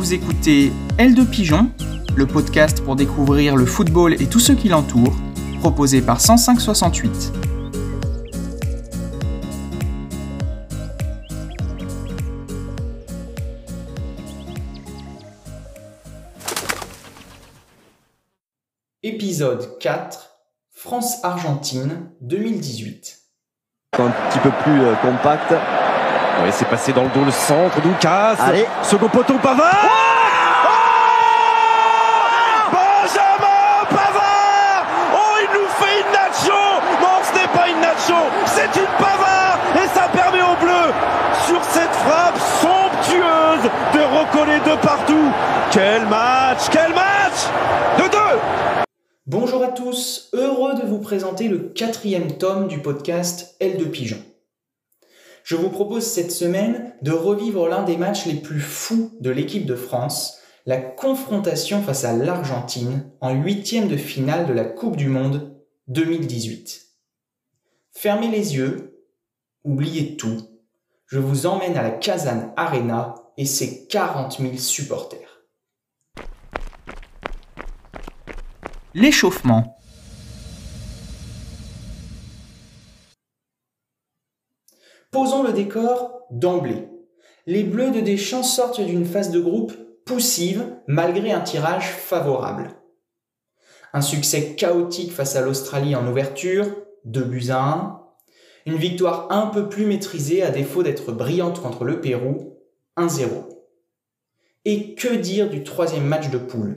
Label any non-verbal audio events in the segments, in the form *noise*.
Vous écoutez L de Pigeon, le podcast pour découvrir le football et tout ce qui l'entoure, proposé par 10568. Épisode 4 France-Argentine 2018. Un petit peu plus euh, compact. Oui, c'est passé dans le dos le centre, Doukas. Allez. Second poteau, Pavard. Oh Benjamin Pavard Oh, il nous fait une nacho Non, ce n'est pas une nacho, c'est une Pavard Et ça permet aux Bleus, sur cette frappe somptueuse, de recoller de partout. Quel match Quel match De deux Bonjour à tous, heureux de vous présenter le quatrième tome du podcast L de Pigeon. Je vous propose cette semaine de revivre l'un des matchs les plus fous de l'équipe de France, la confrontation face à l'Argentine en huitième de finale de la Coupe du Monde 2018. Fermez les yeux, oubliez tout, je vous emmène à la Kazan Arena et ses 40 000 supporters. L'échauffement. Posons le décor d'emblée. Les Bleus de Deschamps sortent d'une phase de groupe poussive malgré un tirage favorable. Un succès chaotique face à l'Australie en ouverture, 2 buts à 1. Une victoire un peu plus maîtrisée à défaut d'être brillante contre le Pérou, 1-0. Et que dire du troisième match de poule?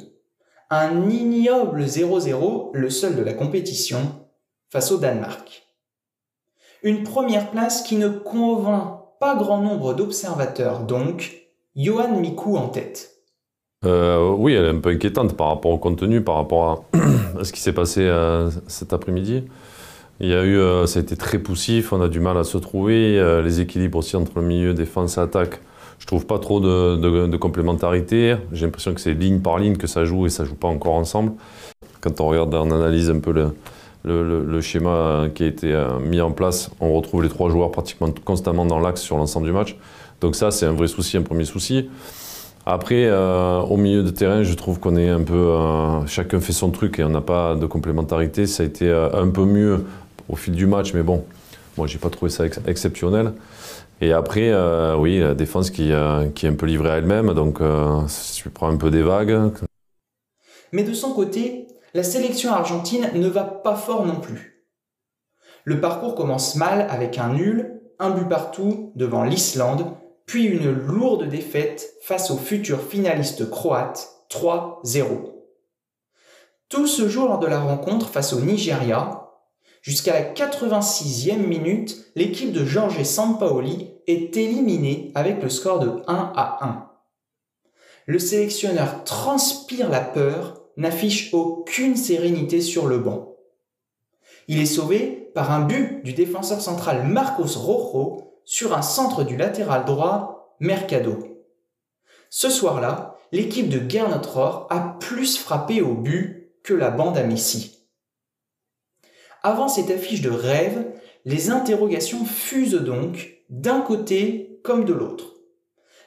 Un ignoble 0-0, le seul de la compétition, face au Danemark. Une première place qui ne convainc pas grand nombre d'observateurs, donc Johan Mikou en tête. Euh, oui, elle est un peu inquiétante par rapport au contenu, par rapport *clears throat* à, ce qui s'est passé euh, cet après-midi. Il y a eu, euh, ça a été très poussif, on a du mal à se trouver, les équilibres aussi entre le milieu, défense et attaque. Je trouve pas trop de complémentarité. J'ai l'impression que c'est ligne par ligne que ça joue et ça joue pas encore ensemble. Quand on regarde, on analyse un peu le, le, schéma euh, qui a été euh, mis en place, on retrouve les trois joueurs pratiquement constamment dans l'axe sur l'ensemble du match. Donc ça, c'est un vrai souci, un premier souci. Après, euh, au milieu de terrain, je trouve qu'on est un peu. euh, chacun fait son truc et on n'a pas de complémentarité. Ça a été un peu mieux au fil du match, mais bon, moi, j'ai pas trouvé ça ex- exceptionnel. Et après, oui, la défense qui, qui est un peu livrée à elle-même. Donc, je prends un peu des vagues. Mais de son côté, la sélection argentine ne va pas fort non plus. Le parcours commence mal avec un nul, un but partout devant l'Islande, puis une lourde défaite face au futur finaliste croate 3-0. Tout se joue lors de la rencontre face au Nigeria. Jusqu'à la 86e minute, l'équipe de Jorge Sampaoli est éliminée avec le score de 1 à 1. Le sélectionneur transpire la peur, n'affiche aucune sérénité sur le banc. Il est sauvé par un but du défenseur central Marcos Rojo sur un centre du latéral droit Mercado. Ce soir-là, l'équipe de Gernot Rohr a plus frappé au but que la bande à Messi. Avant cette affiche de rêve, les interrogations fusent donc d'un côté comme de l'autre.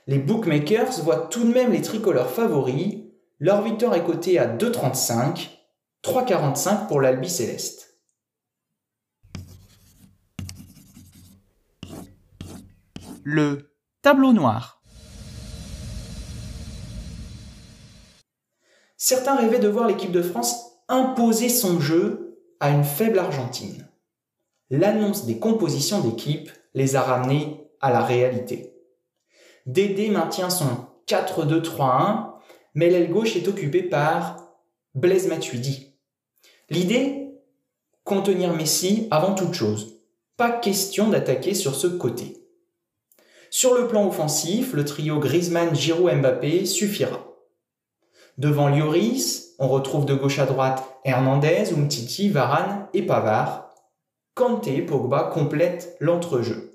Les bookmakers voient tout de même les tricolores favoris. Leur victoire est cotée à 2,35, 3,45 pour l'Albi Céleste. Le tableau noir. Certains rêvaient de voir l'équipe de France imposer son jeu à une faible Argentine. L'annonce des compositions d'équipe les a ramenés à la réalité. Dédé maintient son 4-2-3-1, mais l'aile gauche est occupée par Blaise Matuidi. L'idée Contenir Messi avant toute chose. Pas question d'attaquer sur ce côté. Sur le plan offensif, le trio Griezmann, Giroud, Mbappé suffira. Devant Lloris, on retrouve de gauche à droite Hernandez, Umtiti, Varane et Pavard. Kanté, Pogba complètent l'entrejeu.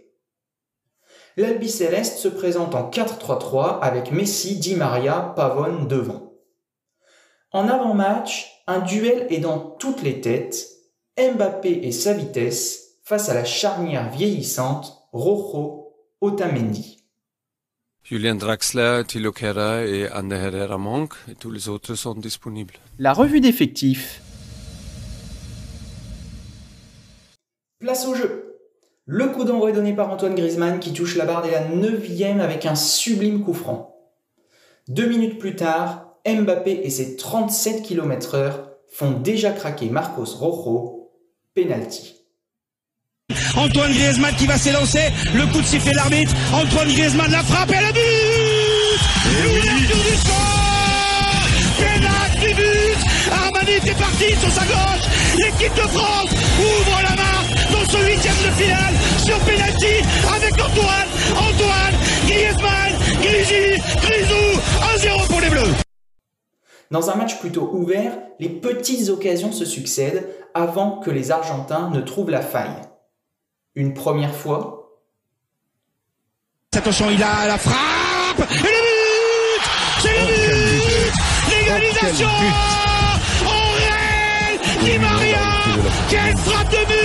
L'Albi Céleste se présente en 4-3-3 avec Messi, Di Maria, Pavone devant. En avant-match, un duel est dans toutes les têtes, Mbappé et sa vitesse face à la charnière vieillissante Rojo Otamendi. Julien Draxler, Thilo Kehrer et Anne Herrera manquent et tous les autres sont disponibles. La revue d'effectifs. Place au jeu. Le coup d'envoi est donné par Antoine Griezmann qui touche la barre dès la 9 avec un sublime coup franc. Deux minutes plus tard, Mbappé et ses 37 km/h font déjà craquer Marcos Rojo, penalty. Antoine Griezmann qui va s'élancer, le coup de sifflet l'arbitre, Antoine Griezmann la frappe et le but. L'ouverture du score. Pénal du but. Armani est parti sur sa gauche, l'équipe de France ouvre la marque dans son huitième de finale sur penalty avec Antoine, Antoine, Griezmann, Grisi, Grisou, 1-0 pour les Bleus. Dans un match plutôt ouvert, les petites occasions se succèdent avant que les Argentins ne trouvent la faille. Une première fois. Attention, il a la frappe et le but C'est le but. L'égalisation réel Di Maria Quelle frappe de bulle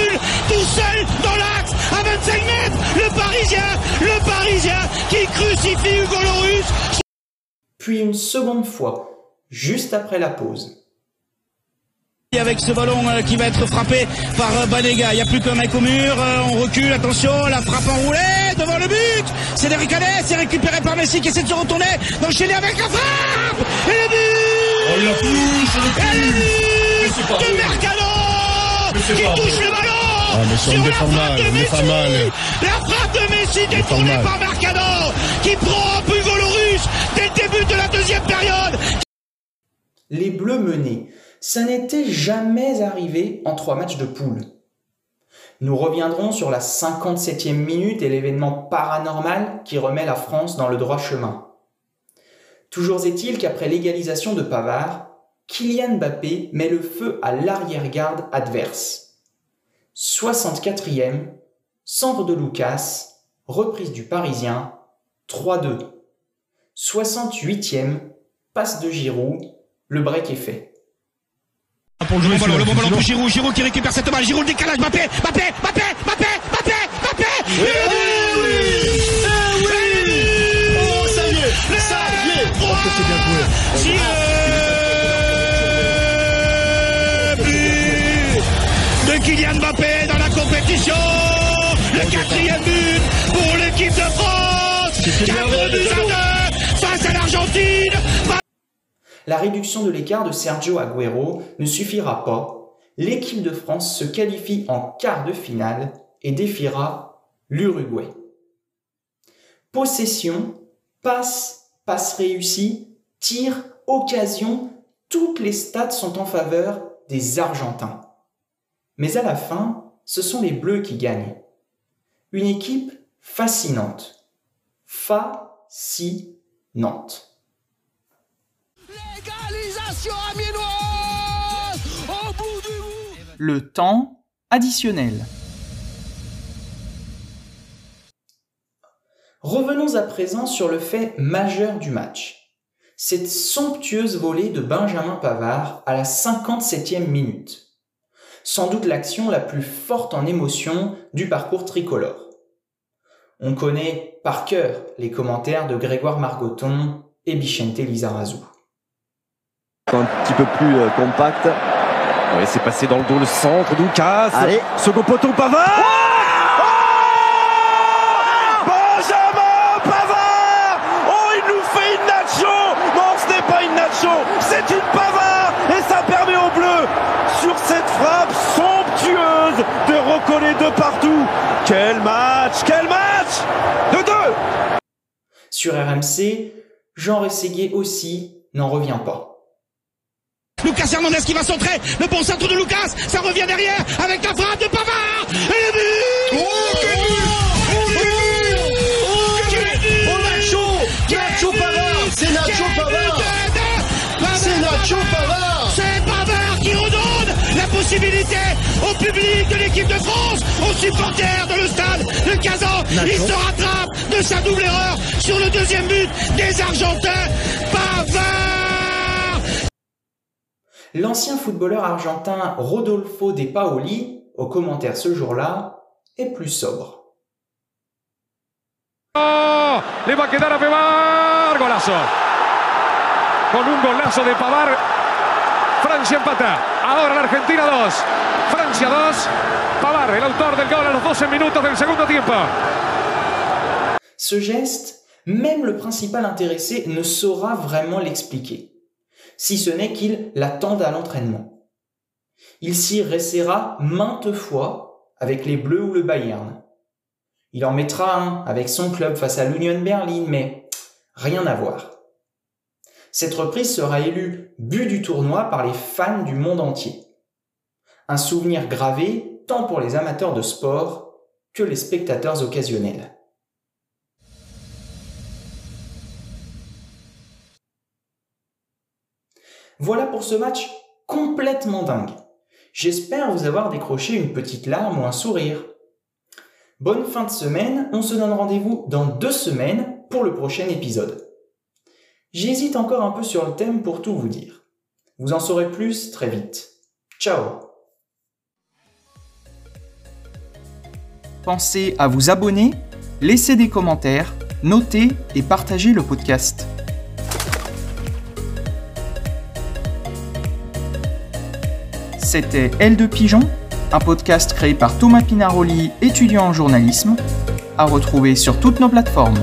Tout seul dans l'axe à 25 mètres. Le Parisien Le Parisien qui crucifie Hugo Loris Puis une seconde fois, juste après la pause. Avec ce ballon euh, qui va être frappé par euh, Banega. Il n'y a plus qu'un mec au mur. Euh, on recule, attention, la frappe enroulée devant le but. C'est Derrick c'est récupéré par Messi qui essaie de se retourner, d'enchaîner avec la frappe Et le but. Oh, il a touché le but de Mercado qui touche le ballon ah, mais sur la frappe mal, de Messi, la frappe de Messi détournée par Mercado qui prend Hugo Loris dès le début de la deuxième période. Les Bleus menés ça n'était jamais arrivé en trois matchs de poule. Nous reviendrons sur la 57e minute et l'événement paranormal qui remet la France dans le droit chemin. Toujours est-il qu'après l'égalisation de Pavard, Kylian Mbappé met le feu à l'arrière-garde adverse. 64e, centre de Lucas, reprise du Parisien, 3-2. 68e, passe de Giroud, le break est fait. Pour le, jouer, ballon, le bon ballon pour Giroud, Giroud qui récupère cette balle, Giroud le décalage, Mbappé, Mbappé, Mbappé, Mbappé, Mbappé, Mbappé, et oui, Kylian Mbappé dans la compétition, le quatrième but pour l'équipe de France, 4 buts à 2 face à l'Argentine. La réduction de l'écart de Sergio Agüero ne suffira pas. L'équipe de France se qualifie en quart de finale et défiera l'Uruguay. Possession, passe, passe réussie, tir, occasion, toutes les stats sont en faveur des Argentins. Mais à la fin, ce sont les Bleus qui gagnent. Une équipe fascinante. Fascinante. Le temps additionnel. Revenons à présent sur le fait majeur du match. Cette somptueuse volée de Benjamin Pavard à la 57e minute. Sans doute l'action la plus forte en émotion du parcours tricolore. On connaît par cœur les commentaires de Grégoire Margoton et Bichente Lizarazu un petit peu plus euh, compact. Oui, c'est passé dans le dos le centre, Lucas. Allez, second poteau Pavard. Oh Benjamin Pavard Oh, il nous fait une nacho Non, ce n'est pas une nacho, c'est une Pavard Et ça permet aux Bleus, sur cette frappe somptueuse, de recoller de partout. Quel match Quel match De deux Sur RMC, Jean Rességuier aussi n'en revient pas. Lucas Hernandez qui va centrer. Le bon centre de Lucas. Ça revient derrière avec la frappe de Pavard. Et le but Oh, quel but Oh, quel but Oh, Nacho Nacho Pavard C'est Nacho Pavard C'est Nacho Pavard possibilité au public de l'équipe de France, aux supporters de le stade de Kazan. Il se rattrape de sa double erreur sur le deuxième but des Argentins. Pavard L'ancien footballeur argentin Rodolfo De Paoli, au commentaire ce jour-là, est plus sobre. Le va a quedar a. Golazo. Con un golazo de Pavar. Francia empata. Ahora la Argentina 2. Francia 2. Pavar, el autor del gol a los 12 minutos del segundo tiempo. Ce geste, même le principal intéressé ne saura vraiment l'expliquer, si ce n'est qu'il l'attende à l'entraînement. Il s'y restera maintes fois avec les Bleus ou le Bayern. Il en mettra un avec son club face à l'Union Berlin, mais rien à voir. Cette reprise sera élue but du tournoi par les fans du monde entier. Un souvenir gravé tant pour les amateurs de sport que les spectateurs occasionnels. Voilà pour ce match complètement dingue. J'espère vous avoir décroché une petite larme ou un sourire. Bonne fin de semaine, on se donne rendez-vous dans deux semaines pour le prochain épisode. J'hésite encore un peu sur le thème pour tout vous dire. Vous en saurez plus très vite. Ciao Pensez à vous abonner, laisser des commentaires, noter et partager le podcast. C'était L de Pigeon, un podcast créé par Thomas Pinaroli, étudiant en journalisme, à retrouver sur toutes nos plateformes.